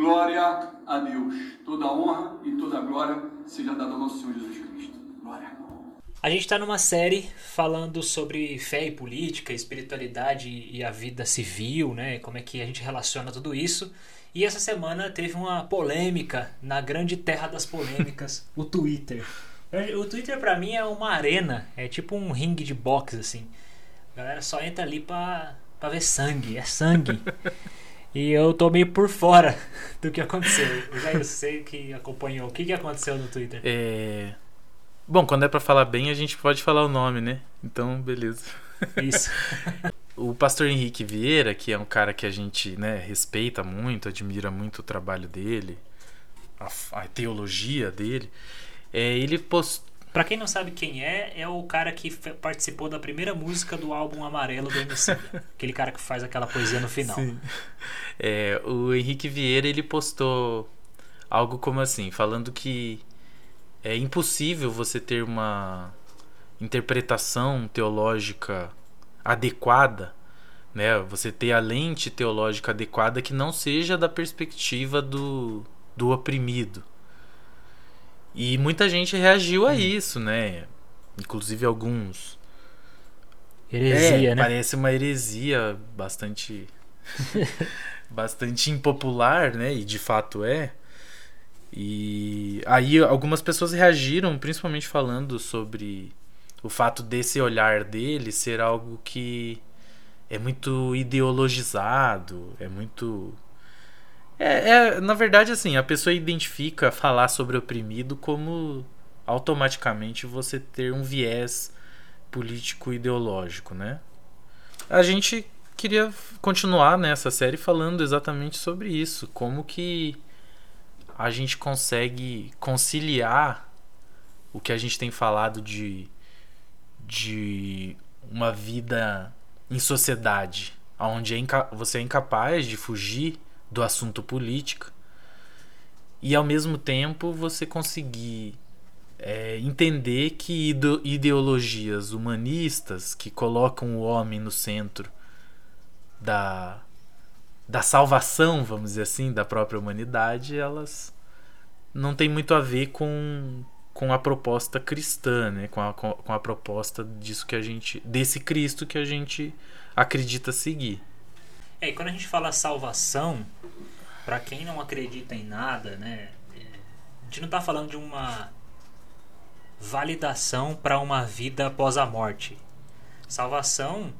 Glória a Deus. Toda honra e toda glória seja dada ao nosso Senhor Jesus Cristo. Glória. A gente está numa série falando sobre fé e política, espiritualidade e a vida civil, né? Como é que a gente relaciona tudo isso. E essa semana teve uma polêmica na grande terra das polêmicas, o Twitter. O Twitter para mim é uma arena, é tipo um ringue de boxe assim. A galera só entra ali pra, pra ver sangue, é sangue. e eu tô meio por fora do que aconteceu. Eu já sei que acompanhou. O que, que aconteceu no Twitter? É. Bom, quando é para falar bem, a gente pode falar o nome, né? Então, beleza. Isso. o pastor Henrique Vieira, que é um cara que a gente né, respeita muito, admira muito o trabalho dele, a, a teologia dele, é, ele postou. Pra quem não sabe quem é, é o cara que participou da primeira música do álbum Amarelo do MC. aquele cara que faz aquela poesia no final. Sim. É, o Henrique Vieira, ele postou algo como assim, falando que é impossível você ter uma interpretação teológica adequada, né? Você ter a lente teológica adequada que não seja da perspectiva do, do oprimido. E muita gente reagiu a hum. isso, né? Inclusive alguns. Heresia, é, né? Parece uma heresia bastante. bastante impopular, né? E de fato é. E aí algumas pessoas reagiram, principalmente falando sobre o fato desse olhar dele ser algo que é muito ideologizado, é muito. É, é, na verdade, assim, a pessoa identifica falar sobre oprimido como automaticamente você ter um viés político ideológico, né? A gente queria continuar nessa série falando exatamente sobre isso, como que a gente consegue conciliar o que a gente tem falado de, de uma vida em sociedade, onde é você é incapaz de fugir do assunto política e ao mesmo tempo você conseguir é, entender que ideologias humanistas que colocam o homem no centro da, da salvação, vamos dizer assim, da própria humanidade, elas não tem muito a ver com, com a proposta cristã, né? Com a, com a proposta disso que a gente desse Cristo que a gente acredita seguir. É, e quando a gente fala salvação, para quem não acredita em nada, né? É, a gente não está falando de uma validação para uma vida após a morte. Salvação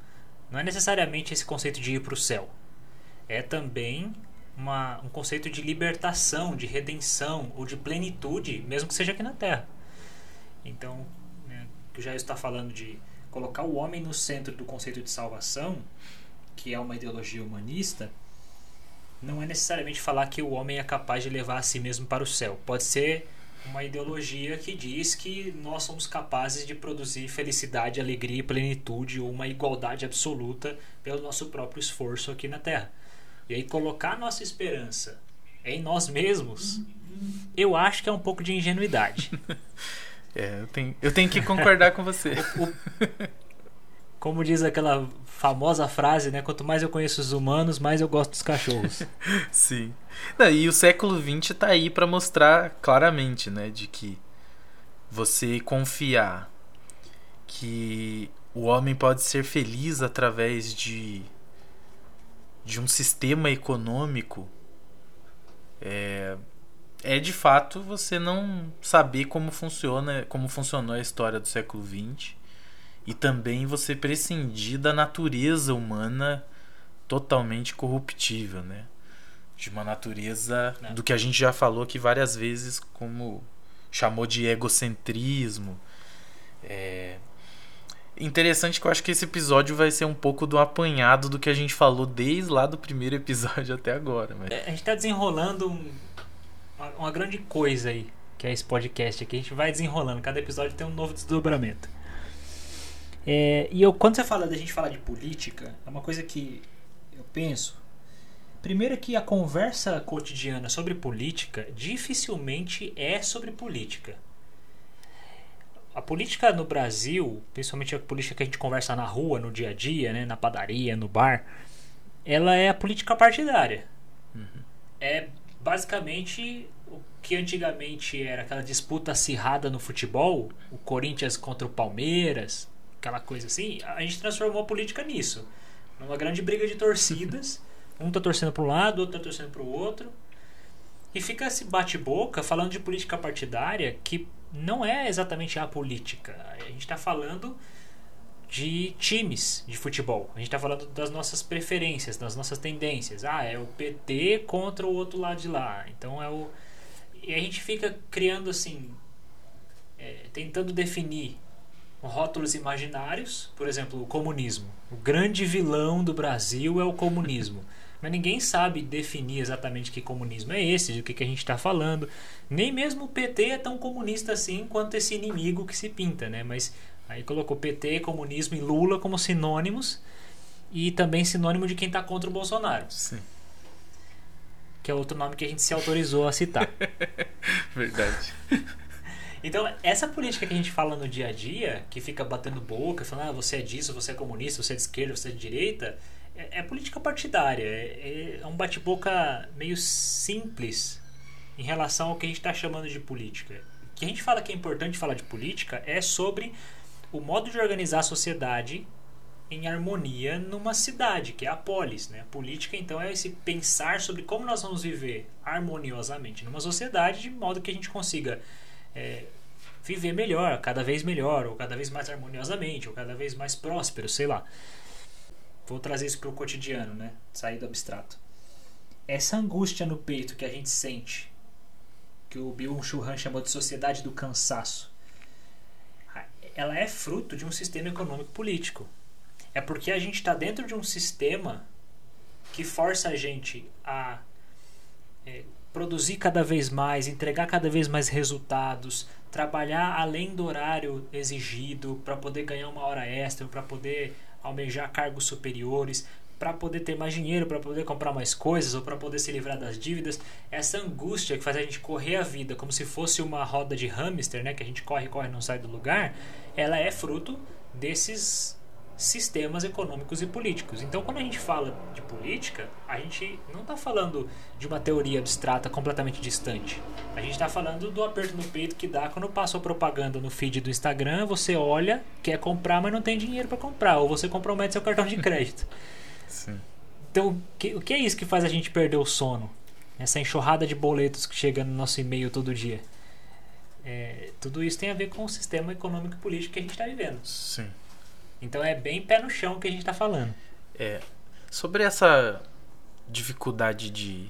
não é necessariamente esse conceito de ir para o céu é também uma, um conceito de libertação, de redenção ou de plenitude, mesmo que seja aqui na Terra. Então, né, que já está falando de colocar o homem no centro do conceito de salvação, que é uma ideologia humanista, não é necessariamente falar que o homem é capaz de levar a si mesmo para o céu. Pode ser uma ideologia que diz que nós somos capazes de produzir felicidade, alegria e plenitude ou uma igualdade absoluta pelo nosso próprio esforço aqui na Terra. E aí colocar nossa esperança em nós mesmos, eu acho que é um pouco de ingenuidade. É, eu tenho, eu tenho que concordar com você. O, o, como diz aquela famosa frase, né? Quanto mais eu conheço os humanos, mais eu gosto dos cachorros. Sim. E o século XX está aí para mostrar claramente, né? De que você confiar que o homem pode ser feliz através de de um sistema econômico é, é de fato você não saber como funciona como funcionou a história do século XX e também você prescindir da natureza humana totalmente corruptível, né? De uma natureza é. do que a gente já falou aqui várias vezes, como chamou de egocentrismo, é, Interessante que eu acho que esse episódio vai ser um pouco do apanhado do que a gente falou desde lá do primeiro episódio até agora. Mas... É, a gente tá desenrolando um, uma, uma, grande coisa aí, que é esse podcast aqui. A gente vai desenrolando, cada episódio tem um novo desdobramento. É, e eu, quando você fala da gente falar de política, é uma coisa que eu penso. Primeiro que a conversa cotidiana sobre política dificilmente é sobre política a política no Brasil, principalmente a política que a gente conversa na rua, no dia a dia, né, na padaria, no bar, ela é a política partidária. Uhum. É basicamente o que antigamente era aquela disputa acirrada no futebol, o Corinthians contra o Palmeiras, aquela coisa assim, a gente transformou a política nisso. Numa grande briga de torcidas. Um tá torcendo para um lado, outro tá torcendo para o outro. E fica esse bate-boca falando de política partidária que não é exatamente a política. A gente está falando de times de futebol. A gente está falando das nossas preferências, das nossas tendências. Ah, é o PT contra o outro lado de lá. Então é o. E a gente fica criando assim. É, tentando definir rótulos imaginários, por exemplo, o comunismo. O grande vilão do Brasil é o comunismo. Mas ninguém sabe definir exatamente que comunismo é esse, de que, que a gente está falando. Nem mesmo o PT é tão comunista assim quanto esse inimigo que se pinta, né? Mas aí colocou PT, comunismo e Lula como sinônimos e também sinônimo de quem está contra o Bolsonaro. Sim. Que é outro nome que a gente se autorizou a citar. Verdade. Então, essa política que a gente fala no dia a dia, que fica batendo boca, falando, ah, você é disso, você é comunista, você é de esquerda, você é de direita, é, é política partidária. É, é um bate-boca meio simples em relação ao que a gente está chamando de política. O que a gente fala que é importante falar de política é sobre o modo de organizar a sociedade em harmonia numa cidade, que é a polis. Né? A política, então, é esse pensar sobre como nós vamos viver harmoniosamente numa sociedade de modo que a gente consiga é, viver melhor, cada vez melhor, ou cada vez mais harmoniosamente, ou cada vez mais próspero, sei lá. Vou trazer isso para o cotidiano, né? Sair do abstrato. Essa angústia no peito que a gente sente, que o Bill Churran chamou de sociedade do cansaço, ela é fruto de um sistema econômico político. É porque a gente está dentro de um sistema que força a gente a é, produzir cada vez mais, entregar cada vez mais resultados, trabalhar além do horário exigido para poder ganhar uma hora extra, para poder almejar cargos superiores, para poder ter mais dinheiro, para poder comprar mais coisas ou para poder se livrar das dívidas. Essa angústia que faz a gente correr a vida como se fosse uma roda de hamster, né, que a gente corre, corre, não sai do lugar, ela é fruto desses sistemas econômicos e políticos. Então, quando a gente fala de política, a gente não está falando de uma teoria abstrata completamente distante. A gente está falando do aperto no peito que dá quando passa a propaganda no feed do Instagram, você olha, quer comprar, mas não tem dinheiro para comprar, ou você compromete seu cartão de crédito. Sim. Então, o que, o que é isso que faz a gente perder o sono? Essa enxurrada de boletos que chega no nosso e-mail todo dia. É, tudo isso tem a ver com o sistema econômico e político que a gente está vivendo. Sim. Então é bem pé no chão que a gente está falando. É. Sobre essa dificuldade de.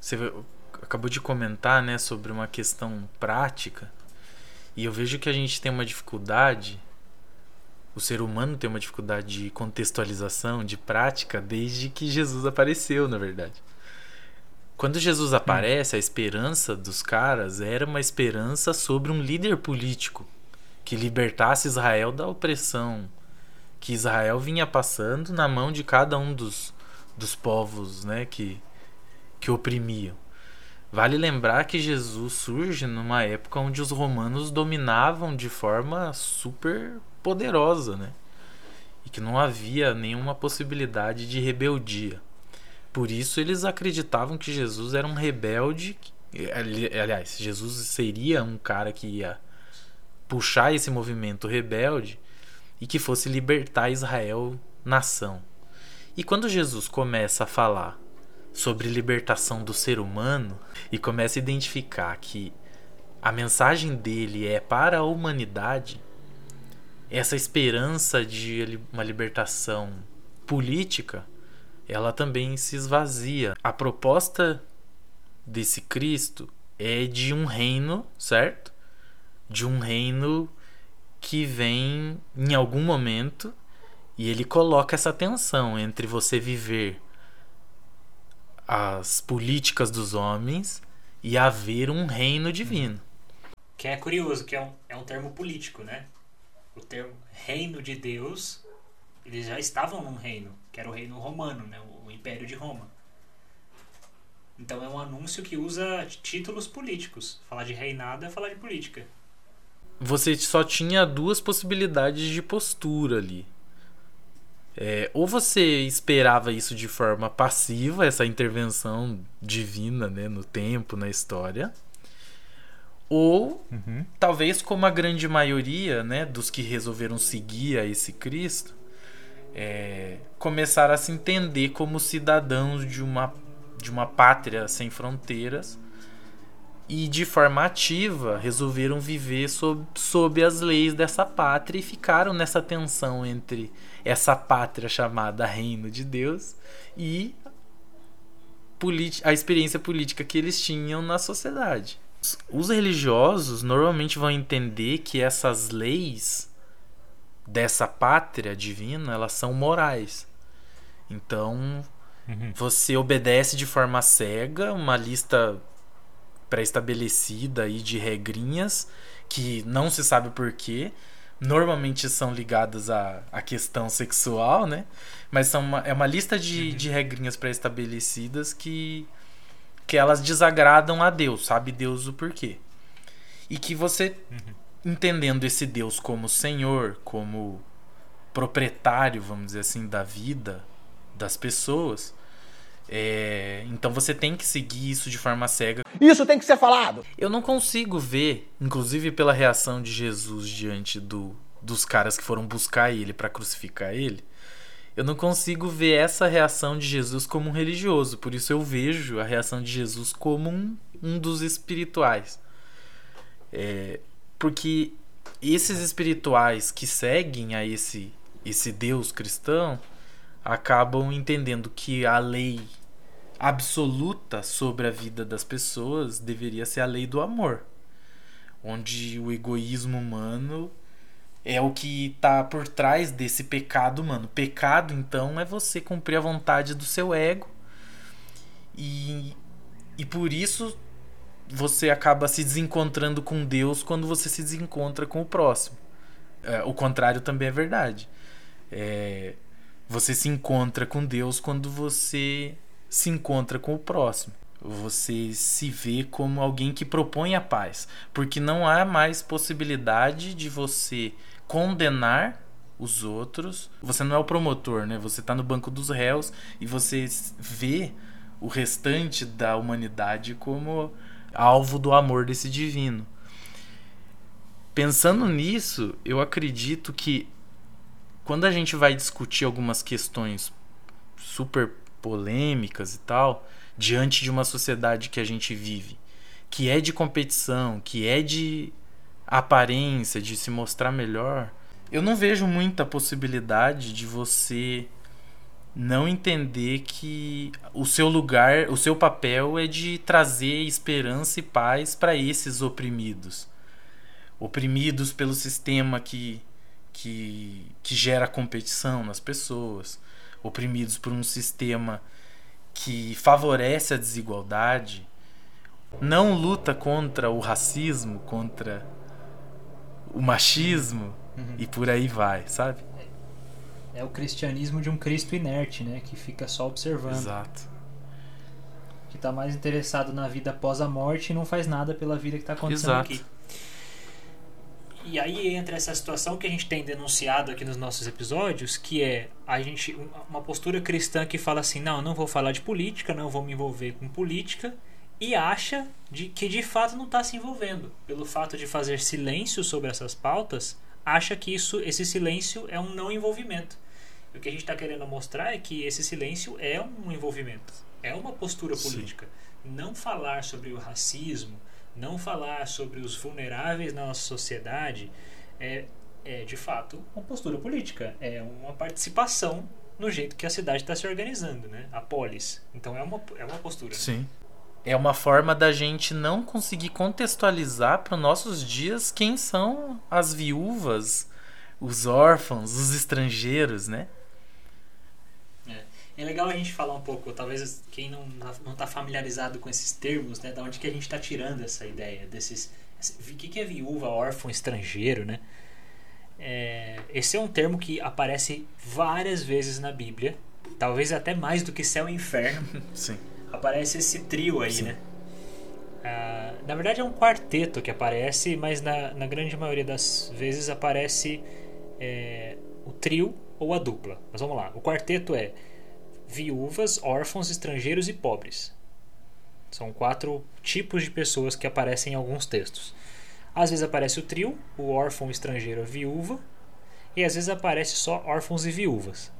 Você acabou de comentar, né, sobre uma questão prática. E eu vejo que a gente tem uma dificuldade. O ser humano tem uma dificuldade de contextualização, de prática, desde que Jesus apareceu, na verdade. Quando Jesus aparece, a esperança dos caras era uma esperança sobre um líder político que libertasse Israel da opressão que Israel vinha passando na mão de cada um dos, dos povos né, que, que oprimiam. Vale lembrar que Jesus surge numa época onde os romanos dominavam de forma super poderosa, né? E que não havia nenhuma possibilidade de rebeldia. Por isso eles acreditavam que Jesus era um rebelde. Aliás, Jesus seria um cara que ia puxar esse movimento rebelde e que fosse libertar Israel nação. E quando Jesus começa a falar sobre libertação do ser humano e começa a identificar que a mensagem dele é para a humanidade, essa esperança de uma libertação política, ela também se esvazia. A proposta desse Cristo é de um reino, certo? De um reino que vem em algum momento e ele coloca essa tensão entre você viver as políticas dos homens e haver um reino divino. Que é curioso, que é um, é um termo político, né? O termo reino de Deus, eles já estavam num reino, que era o reino romano, né? o Império de Roma. Então é um anúncio que usa títulos políticos. Falar de reinado é falar de política você só tinha duas possibilidades de postura ali. É, ou você esperava isso de forma passiva, essa intervenção divina né, no tempo, na história, ou Uhum. talvez como a grande maioria né, dos que resolveram seguir a esse Cristo, é, começaram a se entender como cidadãos de uma, de uma pátria sem fronteiras e de forma ativa resolveram viver sob, sob as leis dessa pátria e ficaram nessa tensão entre essa pátria chamada Reino de Deus e a experiência política que eles tinham na sociedade. Os religiosos normalmente vão entender que essas leis dessa pátria divina, elas são morais. Então, Uhum. você obedece de forma cega uma lista pré-estabelecida aí de regrinhas que não se sabe porquê. Normalmente são ligadas à, à questão sexual, né? Mas são uma, é uma lista de, de regrinhas pré-estabelecidas que, que elas desagradam a Deus, sabe Deus o porquê. E que você, entendendo esse Deus como Senhor, como proprietário, vamos dizer assim, da vida das pessoas, é, então você tem que seguir isso de forma cega. Isso tem que ser falado. Eu não consigo ver, inclusive pela reação de Jesus diante do, dos caras que foram buscar ele para crucificar ele, eu não consigo ver essa reação de Jesus como um religioso. Por isso eu vejo a reação de Jesus como um, um dos espirituais. É, porque esses espirituais que seguem a esse, esse Deus cristão acabam entendendo que a lei absoluta sobre a vida das pessoas deveria ser a lei do amor, onde o egoísmo humano é o que está por trás desse pecado humano. Pecado, então, é você cumprir a vontade do seu ego e, e por isso você acaba se desencontrando com Deus quando você se desencontra com o próximo. É, o contrário também é verdade. É, você se encontra com Deus quando você se encontra com o próximo. Você se vê como alguém que propõe a paz. Porque não há mais possibilidade de você condenar os outros. Você não é o promotor, né? Você está no banco dos réus e você vê o restante da humanidade como alvo do amor desse divino. Pensando nisso, eu acredito que quando a gente vai discutir algumas questões super polêmicas e tal, diante de uma sociedade que a gente vive, que é de competição, que é de aparência, de se mostrar melhor, eu não vejo muita possibilidade de você não entender que o seu lugar, o seu papel é de trazer esperança e paz para esses oprimidos. Oprimidos pelo sistema que, que, que gera competição nas pessoas, oprimidos por um sistema que favorece a desigualdade, não luta contra o racismo, contra o machismo e por aí vai, sabe? É o cristianismo de um Cristo inerte, né? Que fica só observando. Exato. Que tá mais interessado na vida após a morte e não faz nada pela vida que tá acontecendo Exato. aqui. E aí entra essa situação que a gente tem denunciado aqui nos nossos episódios, que é a gente uma postura cristã que fala assim, não, eu não vou falar de política, não vou me envolver com política, e acha de que de fato não está se envolvendo. Pelo fato de fazer silêncio sobre essas pautas, acha que isso, esse silêncio é um não envolvimento. E o que a gente está querendo mostrar é que esse silêncio é um envolvimento, é uma postura Sim. política. Não falar sobre o racismo, não falar sobre os vulneráveis na nossa sociedade é, é de fato uma postura política, é uma participação no jeito que a cidade está se organizando, né? A polis. Então é uma, é uma postura. Sim. É uma forma da gente não conseguir contextualizar para os nossos dias quem são as viúvas, os órfãos, os estrangeiros, né? É legal a gente falar um pouco, talvez quem não não está familiarizado com esses termos, né, da onde que a gente está tirando essa ideia desses, o que que é viúva, órfão, estrangeiro, né? É, esse é um termo que aparece várias vezes na Bíblia, talvez até mais do que céu e inferno. Sim. aparece esse trio aí, Sim. né? Ah, na verdade é um quarteto que aparece, mas na, na grande maioria das vezes aparece é, o trio ou a dupla. Mas vamos lá. O quarteto é viúvas, órfãos, estrangeiros e pobres. São quatro tipos de pessoas que aparecem em alguns textos. Às vezes aparece o trio, o órfão, estrangeiro, a viúva, e às vezes aparece só órfãos e viúvas.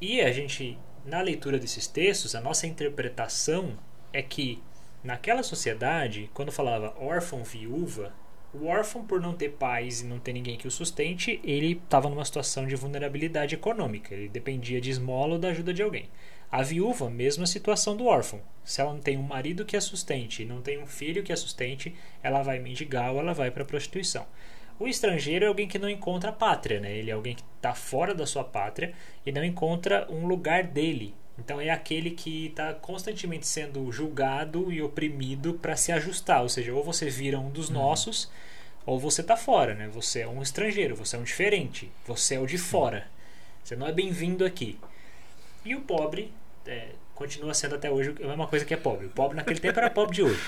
E a gente, na leitura desses textos, a nossa interpretação é que naquela sociedade, quando falava órfão, viúva, o órfão, por não ter pais e não ter ninguém que o sustente, ele estava numa situação de vulnerabilidade econômica. Ele dependia de esmola ou da ajuda de alguém. A viúva, mesma situação do órfão. Se ela não tem um marido que a sustente e não tem um filho que a sustente, ela vai mendigar ou ela vai para a prostituição. O estrangeiro é alguém que não encontra a pátria, né? Ele é alguém que está fora da sua pátria e não encontra um lugar dele. Então é aquele que está constantemente sendo julgado e oprimido para se ajustar. Ou seja, ou você vira um dos uhum. nossos, ou você está fora, né? Você é um estrangeiro, você é um diferente, você é o de fora. Você não é bem-vindo aqui. E o pobre é, continua sendo até hoje a mesma coisa que é pobre. O pobre naquele tempo era pobre de hoje.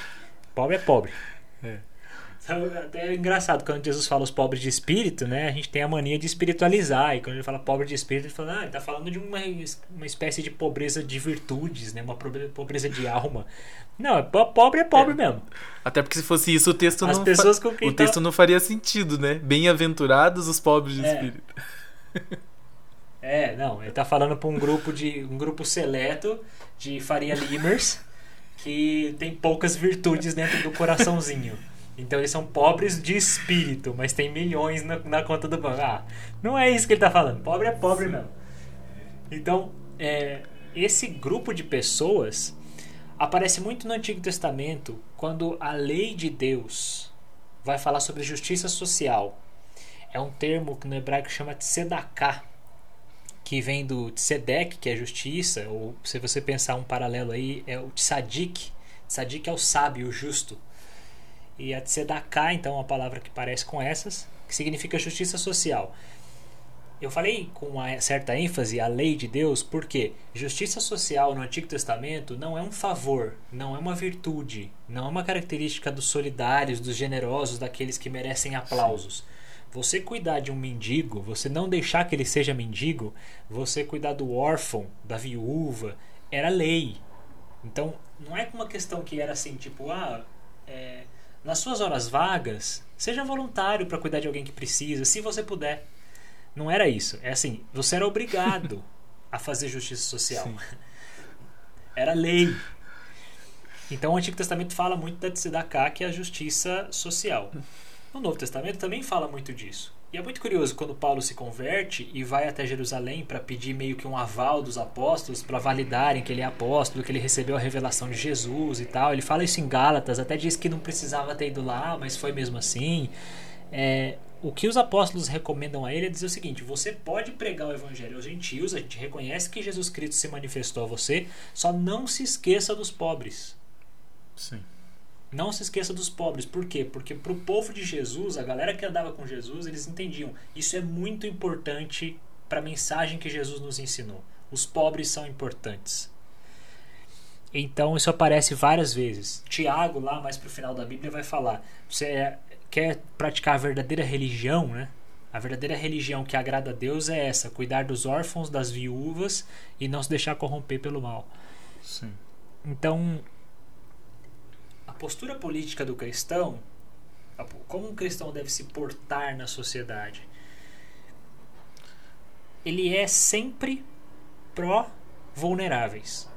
Pobre é pobre. É. Então, até é engraçado, quando Jesus fala os pobres de espírito, né? A gente tem a mania de espiritualizar. E quando ele fala pobre de espírito, ele fala, ah, ele tá falando de uma, uma espécie de pobreza de virtudes, né? Uma pobreza de alma. Não, é pobre é pobre é. mesmo. Até porque se fosse isso, o texto As não pessoas com o texto tá... não faria sentido, né? Bem-aventurados os pobres de é. espírito. É, não, ele tá falando para um grupo de um grupo seleto de Faria Limers que tem poucas virtudes dentro do coraçãozinho. Então eles são pobres de espírito, mas tem milhões na, na conta do banco. Ah, não é isso que ele está falando. Pobre é pobre mesmo. Então, é, esse grupo de pessoas aparece muito no Antigo Testamento quando a lei de Deus vai falar sobre justiça social. É um termo que no hebraico chama sedaká, que vem do tzedek, que é justiça, ou se você pensar um paralelo aí, é o tzadik. Tzadik é o sábio, o justo. E a tzedakah, então, uma palavra que parece com essas, que significa justiça social. Eu falei com uma certa ênfase a lei de Deus porque justiça social no Antigo Testamento não é um favor, não é uma virtude, não é uma característica dos solidários, dos generosos, daqueles que merecem aplausos. Sim. Você cuidar de um mendigo, você não deixar que ele seja mendigo, você cuidar do órfão, da viúva, era lei. Então, não é uma questão que era assim, tipo, ah, é, nas suas horas vagas, seja voluntário para cuidar de alguém que precisa, se você puder. Não era isso. É assim, você era obrigado a fazer justiça social. Sim. Era lei. Então o Antigo Testamento fala muito da tzedakah, que é a justiça social. No Novo Testamento também fala muito disso. E é muito curioso quando Paulo se converte e vai até Jerusalém para pedir meio que um aval dos apóstolos, para validarem que ele é apóstolo, que ele recebeu a revelação de Jesus e tal. Ele fala isso em Gálatas, até diz que não precisava ter ido lá, mas foi mesmo assim. É, o que os apóstolos recomendam a ele é dizer o seguinte: você pode pregar o evangelho aos gentios, a gente reconhece que Jesus Cristo se manifestou a você, só não se esqueça dos pobres. Sim. Não se esqueça dos pobres. Por quê? Porque para o povo de Jesus, a galera que andava com Jesus, eles entendiam. Isso é muito importante para a mensagem que Jesus nos ensinou. Os pobres são importantes. Então isso aparece várias vezes. Tiago, lá mais para o final da Bíblia, vai falar: você é, quer praticar a verdadeira religião, né? A verdadeira religião que agrada a Deus é essa: cuidar dos órfãos, das viúvas e não se deixar corromper pelo mal. Sim. Então, postura política do cristão, como um cristão deve se portar na sociedade, ele é sempre pró-vulneráveis.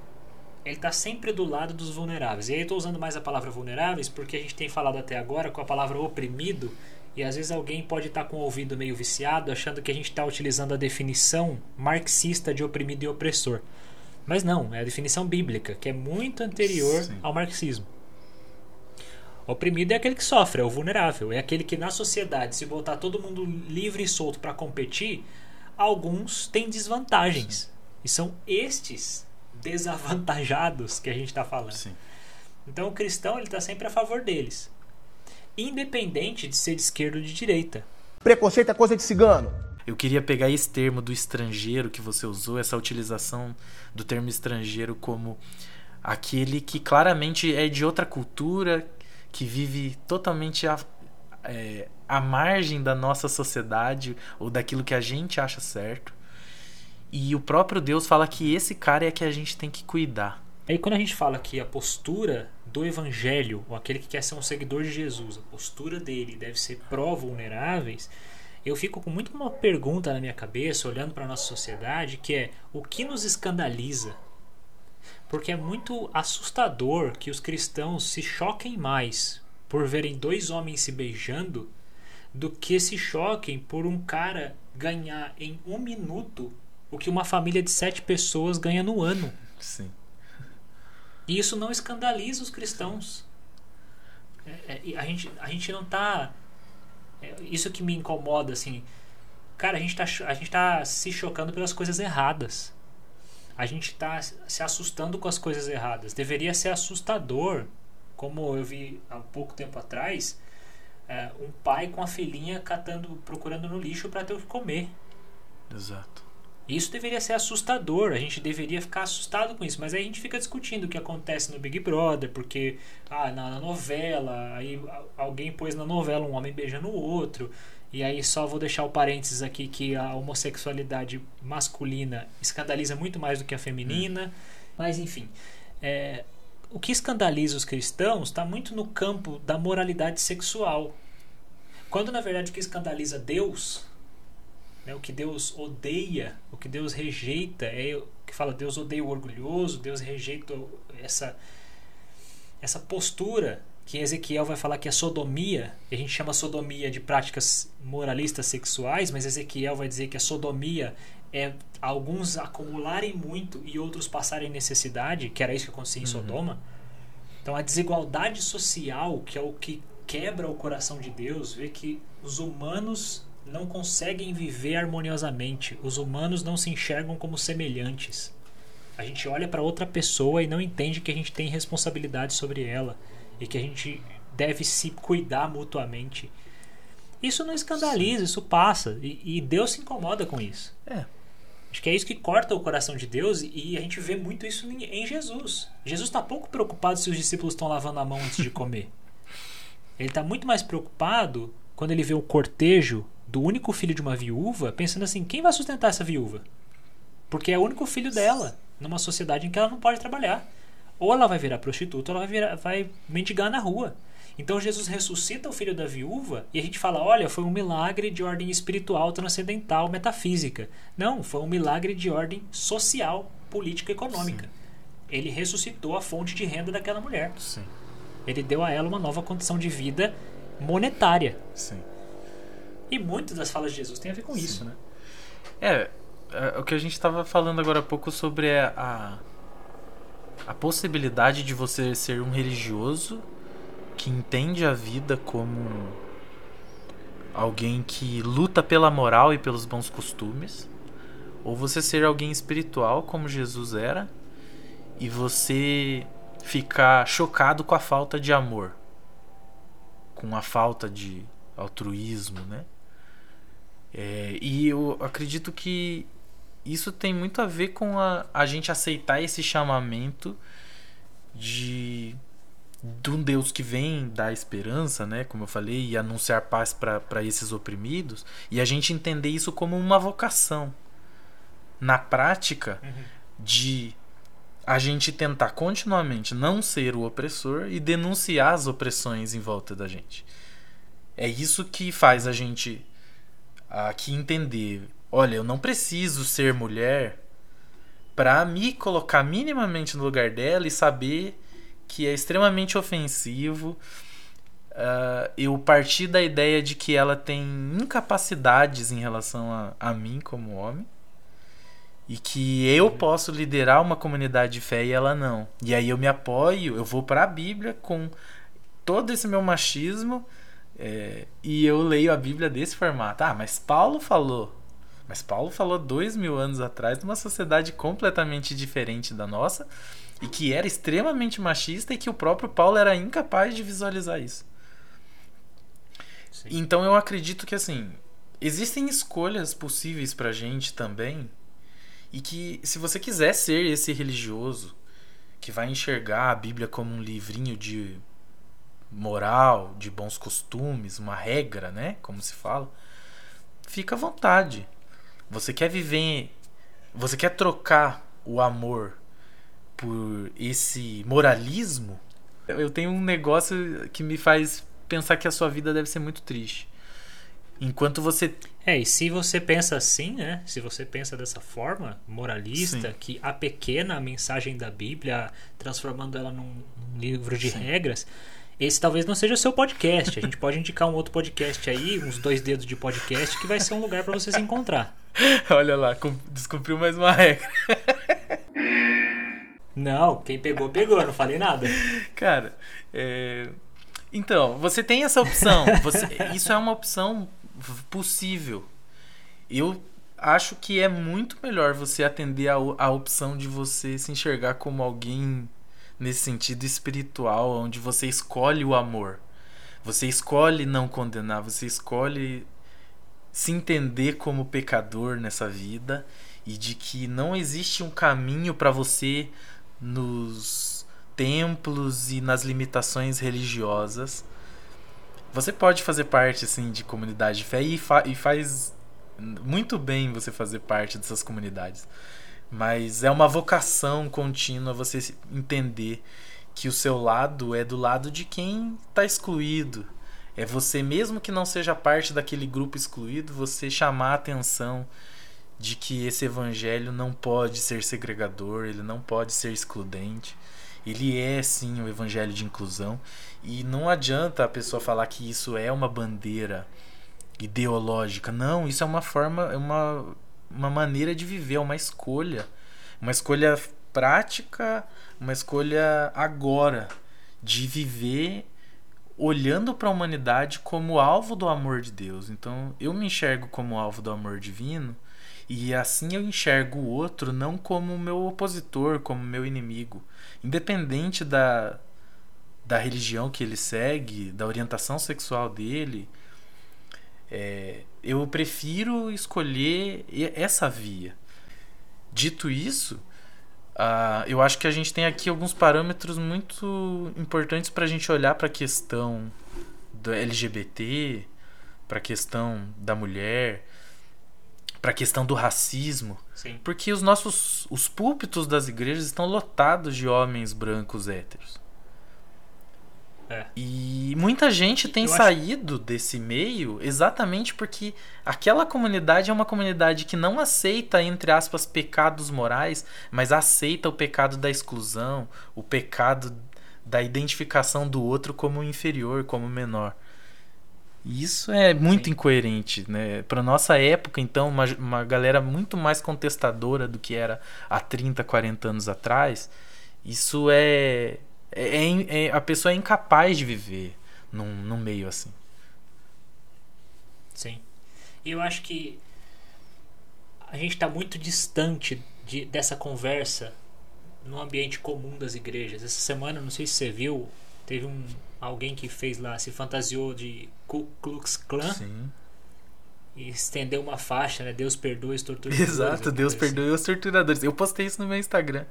Ele está sempre do lado dos vulneráveis. E aí eu estou usando mais a palavra vulneráveis porque a gente tem falado até agora com a palavra oprimido e às vezes alguém pode estar tá com o ouvido meio viciado achando que a gente está utilizando a definição marxista de oprimido e opressor. Mas não, é a definição bíblica, que é muito anterior Sim. ao marxismo. Oprimido é aquele que sofre, é o vulnerável, é aquele que na sociedade, se botar todo mundo livre e solto para competir, alguns têm desvantagens. Sim. E são estes desavantajados que a gente está falando. Sim. Então o cristão ele está sempre a favor deles, independente de ser de esquerda ou de direita. Preconceito é coisa de cigano. Eu queria pegar esse termo do estrangeiro que você usou, essa utilização do termo estrangeiro como aquele que claramente é de outra cultura, que vive totalmente é, à margem da nossa sociedade ou daquilo que a gente acha certo. E o próprio Deus fala que esse cara é que a gente tem que cuidar. Aí quando a gente fala que a postura do evangelho, ou aquele que quer ser um seguidor de Jesus, a postura dele deve ser pró-vulneráveis, eu fico com muito uma pergunta na minha cabeça, olhando para a nossa sociedade, que é o que nos escandaliza? Porque é muito assustador que os cristãos se choquem mais por verem dois homens se beijando do que se choquem por um cara ganhar em um minuto o que uma família de sete pessoas ganha no ano. Sim. E isso não escandaliza os cristãos. É, é, a, gente, a gente não tá. É, isso que me incomoda, assim. Cara, a gente, tá, a gente tá se chocando pelas coisas erradas. A gente tá se assustando com as coisas erradas. Deveria ser assustador, como eu vi há pouco tempo atrás, é, um pai com a filhinha catando, procurando no lixo para ter o que comer. Exato. Isso deveria ser assustador, a gente deveria ficar assustado com isso, mas aí a gente fica discutindo o que acontece no Big Brother, porque ah, na, novela, aí alguém pôs na novela um homem beijando o outro, e aí só vou deixar o parênteses aqui que a homossexualidade masculina escandaliza muito mais do que a feminina, hum. mas enfim. É, o que escandaliza os cristãos está muito no campo da moralidade sexual. Quando na verdade o que escandaliza Deus né? O que Deus odeia, o que Deus rejeita, é o que fala Deus odeia o orgulhoso, Deus rejeita essa, essa postura que Ezequiel vai falar que é sodomia, a gente chama sodomia de práticas moralistas sexuais, mas Ezequiel vai dizer que a sodomia é alguns acumularem muito e outros passarem necessidade, que era isso que acontecia em uhum. Sodoma. Então a desigualdade social, que é o que quebra o coração de Deus, vê que os humanos não conseguem viver harmoniosamente. Os humanos não se enxergam como semelhantes. A gente olha para outra pessoa e não entende que a gente tem responsabilidade sobre ela e que a gente deve se cuidar mutuamente. Isso não escandaliza, isso passa. E, e Deus se incomoda com isso. É. Acho que é isso que corta o coração de Deus e a gente vê muito isso em Jesus. Jesus está pouco preocupado se os discípulos estão lavando a mão antes de comer. Ele está muito mais preocupado quando ele vê o cortejo do único filho de uma viúva, pensando assim: quem vai sustentar essa viúva? Porque é o único filho dela, numa sociedade em que ela não pode trabalhar. Ou ela vai virar prostituta, ou ela vai, virar, vai mendigar na rua. Então Jesus ressuscita o filho da viúva e a gente fala: olha, foi um milagre de ordem espiritual, transcendental, metafísica. Não, foi um milagre de ordem social, política econômica. Sim. Ele ressuscitou a fonte de renda daquela mulher. Sim. Ele deu a ela uma nova condição de vida monetária. Sim. E muitas das falas de Jesus têm a ver com Sim. isso, né? É, é, o que a gente estava falando agora há pouco sobre a, a possibilidade de você ser um religioso que entende a vida como alguém que luta pela moral e pelos bons costumes, ou você ser alguém espiritual como Jesus era e você ficar chocado com a falta de amor, com a falta de altruísmo, né? É, e eu acredito que isso tem muito a ver com a, a gente aceitar esse chamamento de de um Deus que vem dar esperança, né, como eu falei, e anunciar paz para esses oprimidos, e a gente entender isso como uma vocação. Na prática, uhum. de a gente tentar continuamente não ser o opressor e denunciar as opressões em volta da gente. É isso que faz a gente aqui entender, olha, eu não preciso ser mulher para me colocar minimamente no lugar dela e saber que é extremamente ofensivo uh, eu partir da ideia de que ela tem incapacidades em relação a, a mim como homem e que eu uhum. posso liderar uma comunidade de fé e ela não. E aí eu me apoio, eu vou para a Bíblia com todo esse meu machismo é, e eu leio a Bíblia desse formato. Ah, mas Paulo falou. Mas Paulo falou dois mil anos atrás numa sociedade completamente diferente da nossa e que era extremamente machista e que o próprio Paulo era incapaz de visualizar isso. Sim. Então eu acredito que assim existem escolhas possíveis pra gente também e que se você quiser ser esse religioso que vai enxergar a Bíblia como um livrinho de moral, de bons costumes, uma regra, né? Como se fala. Fica à vontade. Você quer viver. Você quer trocar o amor por esse moralismo? Eu tenho um negócio que me faz pensar que a sua vida deve ser muito triste. Enquanto você. É, e se você pensa assim, né? Se você pensa dessa forma, moralista, Sim. que a mensagem da Bíblia, transformando ela num, num livro de Sim. regras, esse talvez não seja o seu podcast. A gente pode indicar um outro podcast aí, uns dois dedos de podcast, que vai ser um lugar para você se encontrar. Olha lá, descumpriu mais uma regra. Não, quem pegou, pegou, não falei nada. Cara, é... então, você tem essa opção. Você- Isso é uma opção possível. Eu acho que é muito melhor você atender a, a opção de você se enxergar como alguém nesse sentido espiritual, onde você escolhe o amor. Você escolhe não condenar, você escolhe se entender como pecador nessa vida e de que não existe um caminho para você nos templos e nas limitações religiosas. Você pode fazer parte assim de comunidade de fé e, fa e faz muito bem você fazer parte dessas comunidades. Mas é uma vocação contínua você entender que o seu lado é do lado de quem está excluído. É você mesmo que não seja parte daquele grupo excluído, você chamar a atenção de que esse evangelho não pode ser segregador, ele não pode ser excludente. Ele é sim o evangelho de inclusão e não adianta a pessoa falar que isso é uma bandeira ideológica. Não, isso é uma forma, é uma, uma maneira de viver, uma escolha. Uma escolha prática, uma escolha agora de viver olhando para a humanidade como alvo do amor de Deus. Então, eu me enxergo como alvo do amor divino e assim eu enxergo o outro não como meu opositor, como meu inimigo, independente da da religião que ele segue, da orientação sexual dele, é, eu prefiro escolher essa via. Dito isso, ah, eu acho que a gente tem aqui alguns parâmetros muito importantes para a gente olhar para a questão do LGBT, para a questão da mulher, para a questão do racismo, Sim. porque os nossos os púlpitos das igrejas estão lotados de homens brancos héteros. É. E muita gente tem Eu acho- saído desse meio exatamente porque aquela comunidade é uma comunidade que não aceita, entre aspas, pecados morais, mas aceita o pecado da exclusão, o pecado da identificação do outro como inferior, como menor. E Isso é muito Sim. incoerente, né? Para nossa época, então, uma, uma galera muito mais contestadora do que era há 30, 40 anos atrás, isso é, é, é- é- a pessoa é incapaz de viver num, num meio assim. Sim. Eu acho que a gente está muito distante de, dessa conversa no ambiente comum das igrejas. Essa semana, não sei se você viu, teve um alguém que fez lá, se fantasiou de Ku Klux Klan Sim. e estendeu uma faixa, né? Deus perdoe os torturadores. Exato, Deus assim. perdoe os torturadores. Eu postei isso no meu Instagram.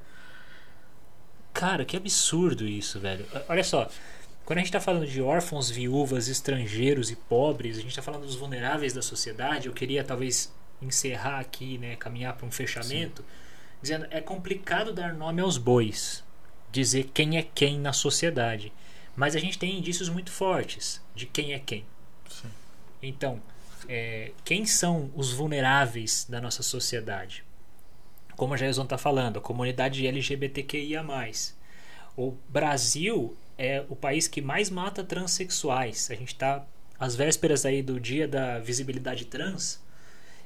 Cara, que absurdo isso, velho. Olha só, quando a gente tá falando de órfãos, viúvas, estrangeiros e pobres, a gente tá falando dos vulneráveis da sociedade. Eu queria talvez encerrar aqui, né, caminhar para um fechamento, dizendo é complicado dar nome aos bois, dizer quem é quem na sociedade, mas a gente tem indícios muito fortes de quem é quem. Sim. Então, é, quem são os vulneráveis da nossa sociedade? Como a Jason está falando, a comunidade LGBTQIA+. O Brasil é o país que mais mata transexuais. A gente está às vésperas aí do dia da visibilidade trans.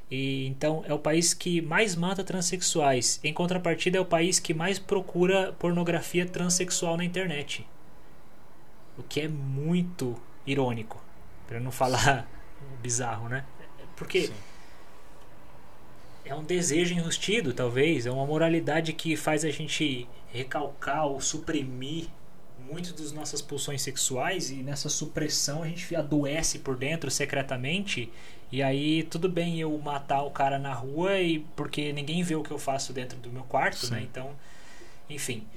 E então é o país que mais mata transexuais. Em contrapartida, é o país que mais procura pornografia transexual na internet. O que é muito irônico, para não falar bizarro, né? Porque Sim. É um desejo enrustido, talvez, é uma moralidade que faz a gente recalcar ou suprimir muito das nossas pulsões sexuais e nessa supressão a gente adoece por dentro secretamente e aí tudo bem eu matar o cara na rua e porque ninguém vê o que eu faço dentro do meu quarto, Sim. né? Então, enfim,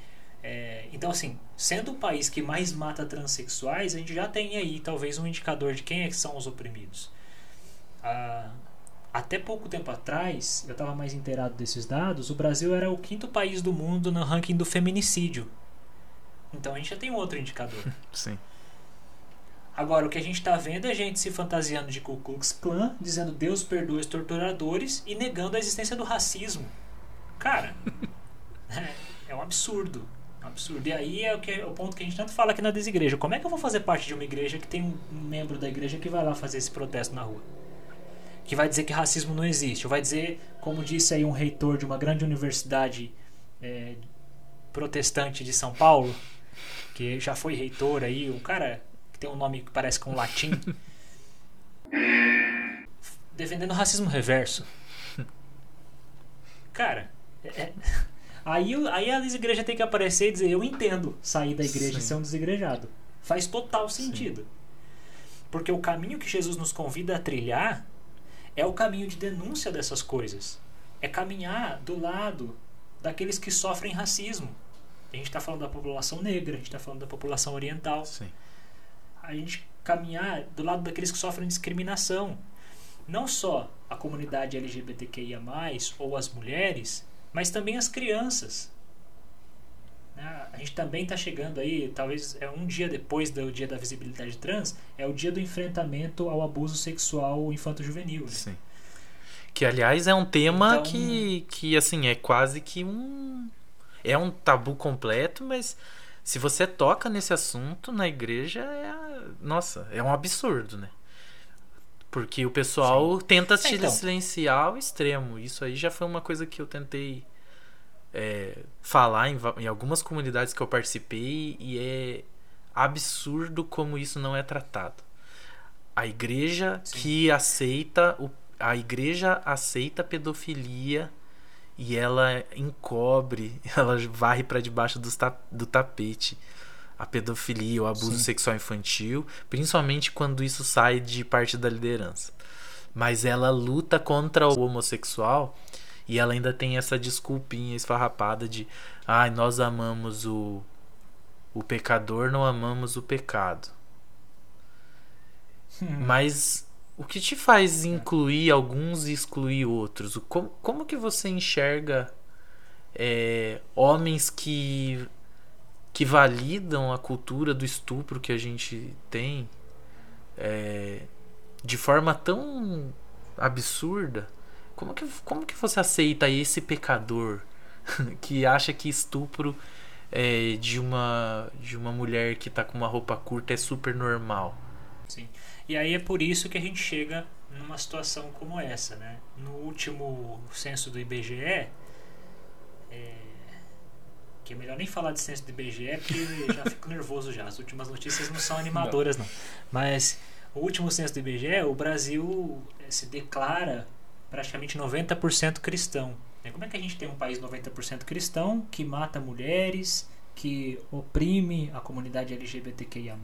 É, então, assim, sendo o país que mais mata transexuais, a gente já tem aí talvez um indicador de quem é que são os oprimidos. Ah, até pouco tempo atrás, eu estava mais inteirado desses dados, o Brasil era o quinto país do mundo no ranking do feminicídio. Então a gente já tem um outro indicador. Sim. Agora, o que a gente está vendo é gente se fantasiando de Ku Klux Klan, dizendo Deus perdoa os torturadores e negando a existência do racismo. Cara, é, é um absurdo. Um absurdo. E aí é o, que, é o ponto que a gente tanto fala aqui na desigreja. Como é que eu vou fazer parte de uma igreja que tem um, um membro da igreja que vai lá fazer esse protesto na rua? Que vai dizer que racismo não existe. Ou vai dizer, como disse aí um reitor de uma grande universidade é, protestante de São Paulo, que já foi reitor aí, um cara que tem um nome que parece com latim, defendendo o racismo reverso. Cara, é- é- aí, aí a igreja tem que aparecer e dizer: Eu entendo sair da igreja Sim. e ser um desigrejado. Faz total sentido. Porque o caminho que Jesus nos convida a trilhar é o caminho de denúncia dessas coisas. É caminhar do lado daqueles que sofrem racismo. A gente está falando da população negra, a gente está falando da população oriental Sim. a gente caminhar do lado daqueles que sofrem discriminação. Não só a comunidade LGBTQIA, ou as mulheres, mas também as crianças. Né? A gente também está chegando aí, talvez é um dia depois do dia da visibilidade trans, é o dia do enfrentamento ao abuso sexual infanto-juvenil. né? Sim. Que, aliás, é um tema Então- que, que, assim, é quase que um... É um tabu completo, mas se você toca nesse assunto na igreja, é... Nossa, é um absurdo, né? Porque o pessoal tenta se então. silenciar ao extremo. Isso aí já foi uma coisa que eu tentei é, falar em, em algumas comunidades que eu participei e é absurdo como isso não é tratado. A igreja Sim. que aceita o, a igreja aceita pedofilia e ela encobre, ela varre para debaixo ta- do tapete a pedofilia, o abuso Sim. sexual infantil, principalmente quando isso sai de parte da liderança. Mas ela luta contra o homossexual e ela ainda tem essa desculpinha esfarrapada de ai, nós amamos o o pecador, não amamos o pecado. Mas o que te faz incluir alguns e excluir outros? Como, como que você enxerga é, homens que, que validam a cultura do estupro que a gente tem é, de forma tão absurda? Como que, como que você aceita esse pecador que acha que estupro é, de, uma, de uma mulher que tá com uma roupa curta é super normal? Sim. E aí é por isso que a gente chega numa situação como essa, né? No último censo do IBGE, é, que é melhor nem falar de censo do IBGE porque eu já fico nervoso já. As últimas notícias não são animadoras não. Mas o último censo do IBGE, o Brasil eh, se declara praticamente 90% cristão. né? Como é que a gente tem um país 90% cristão que mata mulheres, que oprime a comunidade LGBTQIA+,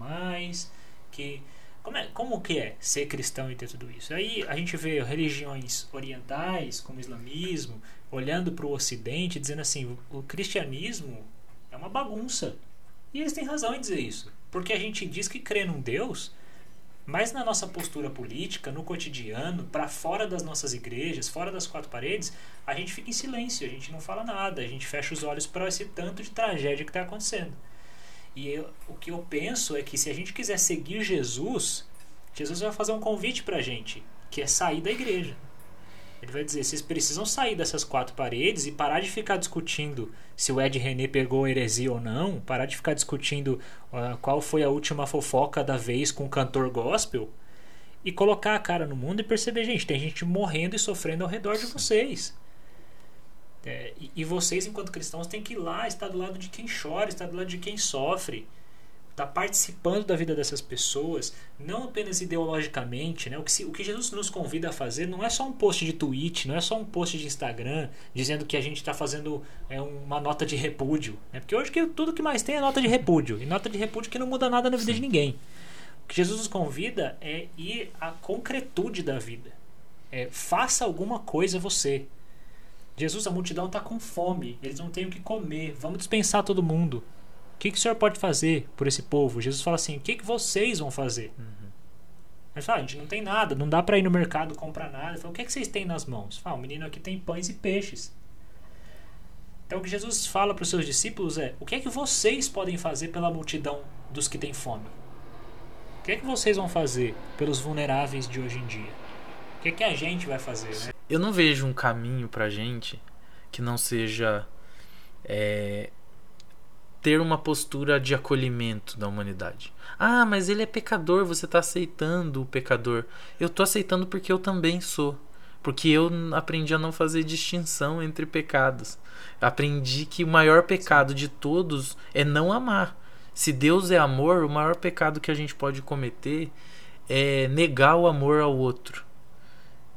que como, é, como que é ser cristão e ter tudo isso? Aí a gente vê religiões orientais, como o islamismo, olhando para o ocidente, dizendo assim, o, cristianismo é uma bagunça. E eles têm razão em dizer isso. Porque a gente diz que crê num Deus, mas na nossa postura política, no cotidiano, para fora das nossas igrejas, fora das quatro paredes, a gente fica em silêncio, a gente não fala nada, a gente fecha os olhos para esse tanto de tragédia que está acontecendo. E eu- o que eu penso é que se a gente quiser seguir Jesus, Jesus vai fazer um convite pra gente, que é sair da igreja. Ele vai dizer: vocês precisam sair dessas quatro paredes e parar de ficar discutindo se o Ed René pegou heresia ou não, parar de ficar discutindo ah, qual foi a última fofoca da vez com o cantor gospel e colocar a cara no mundo e perceber: gente, tem gente morrendo e sofrendo ao redor de vocês. É, e, e vocês, enquanto cristãos, têm que ir lá, estar do lado de quem chora, estar do lado de quem sofre, estar participando da vida dessas pessoas, não apenas ideologicamente. Né? O, que se- o que Jesus nos convida a fazer não é só um post de tweet, não é só um post de Instagram dizendo que a gente está fazendo é, uma nota de repúdio. Né? Porque hoje que tudo que mais tem é nota de repúdio, e nota de repúdio que não muda nada na vida de ninguém. O que Jesus nos convida é ir à concretude da vida. É, faça alguma coisa você. Jesus, a multidão está com fome, eles não têm o que comer, vamos dispensar todo mundo. O que, que o senhor pode fazer por esse povo? Jesus fala assim: o que, que vocês vão fazer? Uhum. Ele fala: a gente não tem nada, não dá para ir no mercado comprar nada. Fala: o que, que vocês têm nas mãos? Fala: o menino aqui tem pães e peixes. Então o que Jesus fala para os seus discípulos é: o que é que vocês podem fazer pela multidão dos que têm fome? O que é que vocês vão fazer pelos vulneráveis de hoje em dia? O que é que a gente vai fazer? Né? Eu não vejo um caminho pra gente que não seja é, ter uma postura de acolhimento da humanidade. Ah, mas ele é pecador, você está aceitando o pecador. Eu estou aceitando porque eu também sou. Porque eu aprendi a não fazer distinção entre pecados. Aprendi que o maior pecado de todos é não amar. Se Deus é amor, o maior pecado que a gente pode cometer é negar o amor ao outro.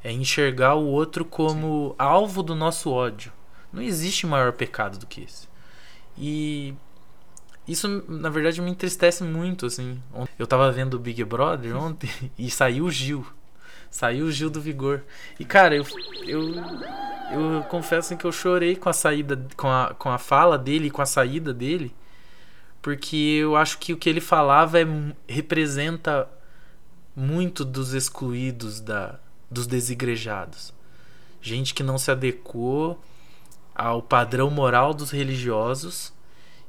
É enxergar o outro como alvo do nosso ódio. Não existe maior pecado do que esse. E isso, na verdade, me entristece muito, assim. Eu tava vendo o Big Brother ontem e saiu o Gil. Saiu o Gil do Vigor. E, cara, eu, eu, eu confesso que eu chorei com a saída, com a, com a fala dele, com a saída dele, porque eu acho que o que ele falava é, representa muito dos excluídos, da, dos desigrejados. Gente que não se adequou ao padrão moral dos religiosos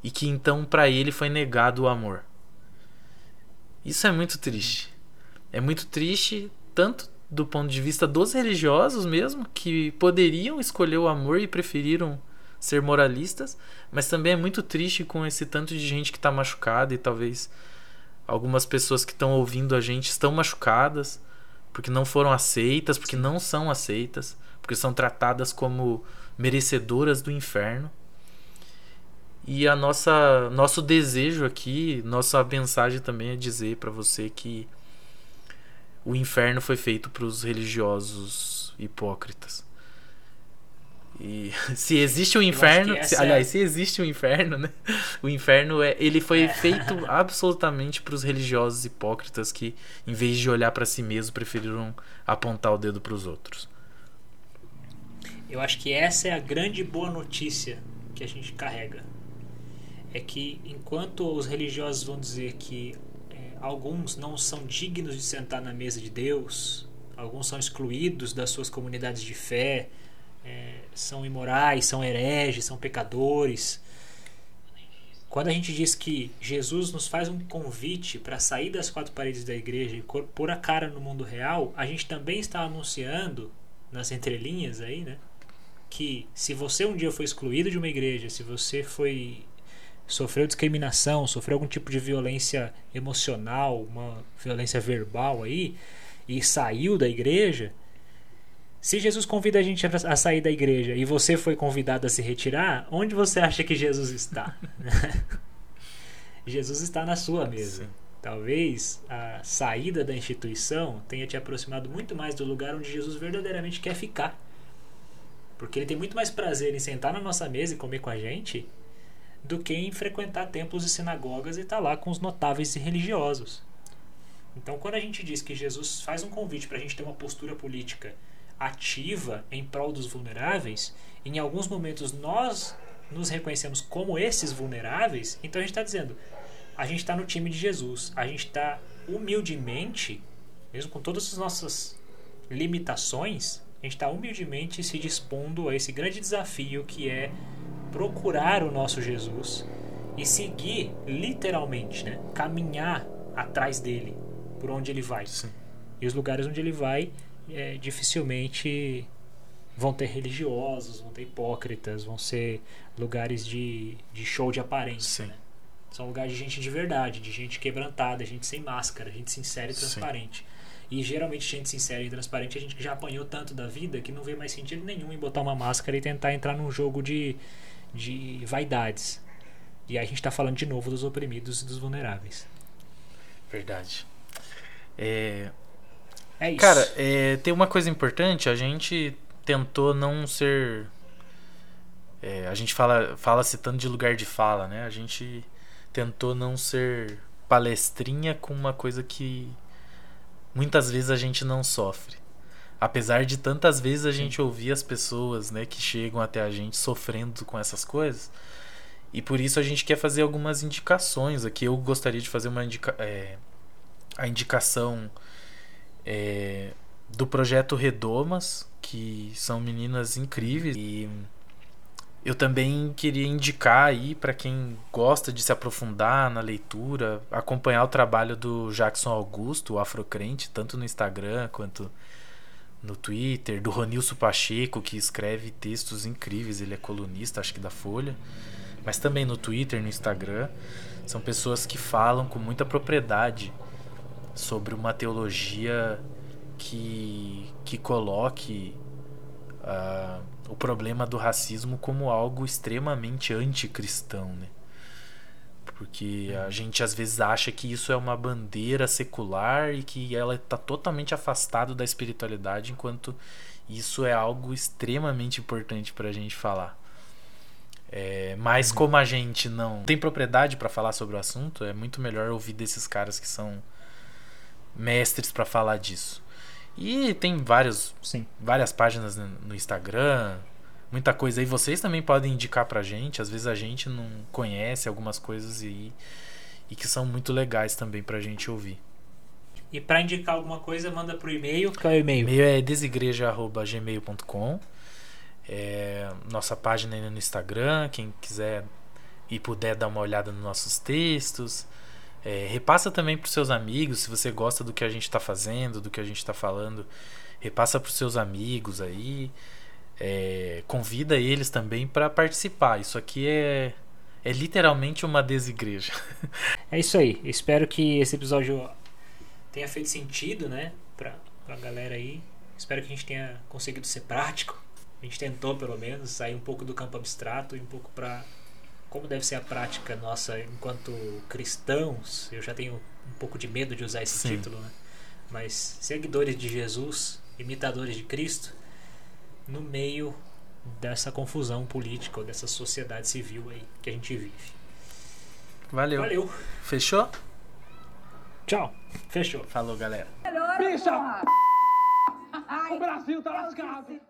e que então para ele foi negado o amor. Isso é muito triste. É muito triste tanto do ponto de vista dos religiosos mesmo, que poderiam escolher o amor e preferiram ser moralistas, mas também é muito triste com esse tanto de gente que está machucada e talvez algumas pessoas que estão ouvindo a gente estão machucadas porque não foram aceitas, porque não são aceitas, porque são tratadas como merecedoras do inferno. E a nossa nosso desejo aqui, nossa mensagem também é dizer para você que o inferno foi feito para os religiosos hipócritas. E se existe um inferno, se, aliás, é... se existe um inferno, né? O inferno é, ele foi é. feito absolutamente para os religiosos hipócritas que, em vez de olhar para si mesmo, preferiram apontar o dedo para os outros. Eu acho que essa é a grande boa notícia que a gente carrega é que enquanto os religiosos vão dizer que é, alguns não são dignos de sentar na mesa de Deus, alguns são excluídos das suas comunidades de fé, é, são imorais, são hereges, são pecadores. Quando a gente diz que Jesus nos faz um convite para sair das quatro paredes da igreja e pôr a cara no mundo real, a gente também está anunciando nas entrelinhas aí, né? Que se você um dia foi excluído de uma igreja, se você foi sofreu discriminação, sofreu algum tipo de violência emocional, uma violência verbal aí, e saiu da igreja, se Jesus convida a gente a sair da igreja e você foi convidado a se retirar, onde você acha que Jesus está? Jesus está na sua mesa. Sim. Talvez a saída da instituição tenha te aproximado muito mais do lugar onde Jesus verdadeiramente quer ficar. Porque ele tem muito mais prazer em sentar na nossa mesa e comer com a gente do que em frequentar templos e sinagogas e estar tá lá com os notáveis e religiosos. Então, quando a gente diz que Jesus faz um convite para a gente ter uma postura política ativa em prol dos vulneráveis, em alguns momentos nós nos reconhecemos como esses vulneráveis, então a gente está dizendo: a gente está no time de Jesus, a gente está humildemente, mesmo com todas as nossas limitações, a gente está humildemente se dispondo a esse grande desafio que é procurar o nosso Jesus e seguir literalmente, né? Caminhar atrás dele, por onde ele vai. Sim. E os lugares onde ele vai, é, dificilmente vão ter religiosos, vão ter hipócritas, vão ser lugares de, de show de aparência. Né? São lugares de gente de verdade, de gente quebrantada, gente sem máscara, gente sincera e transparente. Sim. E geralmente gente sincera e transparente, a gente que já apanhou tanto da vida que não vê mais sentido nenhum em botar uma máscara e tentar entrar num jogo de, de vaidades. E aí a gente está falando de novo dos oprimidos e dos vulneráveis. Verdade. É, é isso. Cara, é, tem uma coisa importante, a gente tentou não ser. É, a gente fala, fala citando de lugar de fala, né? A gente tentou não ser palestrinha com uma coisa que muitas vezes a gente não sofre. Apesar de tantas vezes a gente ouvir as pessoas, né, que chegam até a gente sofrendo com essas coisas. E por isso a gente quer fazer algumas indicações aqui. Eu gostaria de fazer uma indica é, a indicação é, do projeto Redomas, que são meninas incríveis e eu também queria indicar aí para quem gosta de se aprofundar na leitura, acompanhar o trabalho do Jackson Augusto, o Afrocrente, tanto no Instagram quanto no Twitter, do Ronilson Pacheco, que escreve textos incríveis, ele é colunista, acho que da Folha, mas também no Twitter, no Instagram. São pessoas que falam com muita propriedade sobre uma teologia que, que coloque uh, o problema do racismo como algo extremamente anticristão, né? Porque a gente às vezes acha que isso é uma bandeira secular e que ela está totalmente afastado da espiritualidade, enquanto isso é algo extremamente importante para a gente falar. É, mas como a gente não tem propriedade para falar sobre o assunto, é muito melhor ouvir desses caras que são mestres para falar disso. E tem vários, Sim. várias páginas no Instagram, muita coisa aí. Vocês também podem indicar pra gente. Às vezes a gente não conhece algumas coisas aí e que são muito legais também pra gente ouvir. E para indicar alguma coisa, manda pro e-mail. Qual é o e-mail? E-mail é desigreja.gmail.com. É, nossa página aí no Instagram, quem quiser e puder dar uma olhada nos nossos textos. É, repassa também para os seus amigos, se você gosta do que a gente está fazendo, do que a gente está falando, repassa para os seus amigos aí. É, convida eles também para participar. Isso aqui é, é literalmente uma desigreja. É isso aí. Espero que esse episódio tenha feito sentido, né, para a galera aí. Espero que a gente tenha conseguido ser prático. A gente tentou, pelo menos, sair um pouco do campo abstrato e um pouco para como deve ser a prática nossa enquanto cristãos, eu já tenho um pouco de medo de usar esse Sim. título, né? Mas seguidores de Jesus, imitadores de Cristo, no meio dessa confusão política ou dessa sociedade civil aí que a gente vive. Valeu. Valeu. Fechou? Tchau. Fechou. Falou, galera. Bicha! O Brasil tá lascado!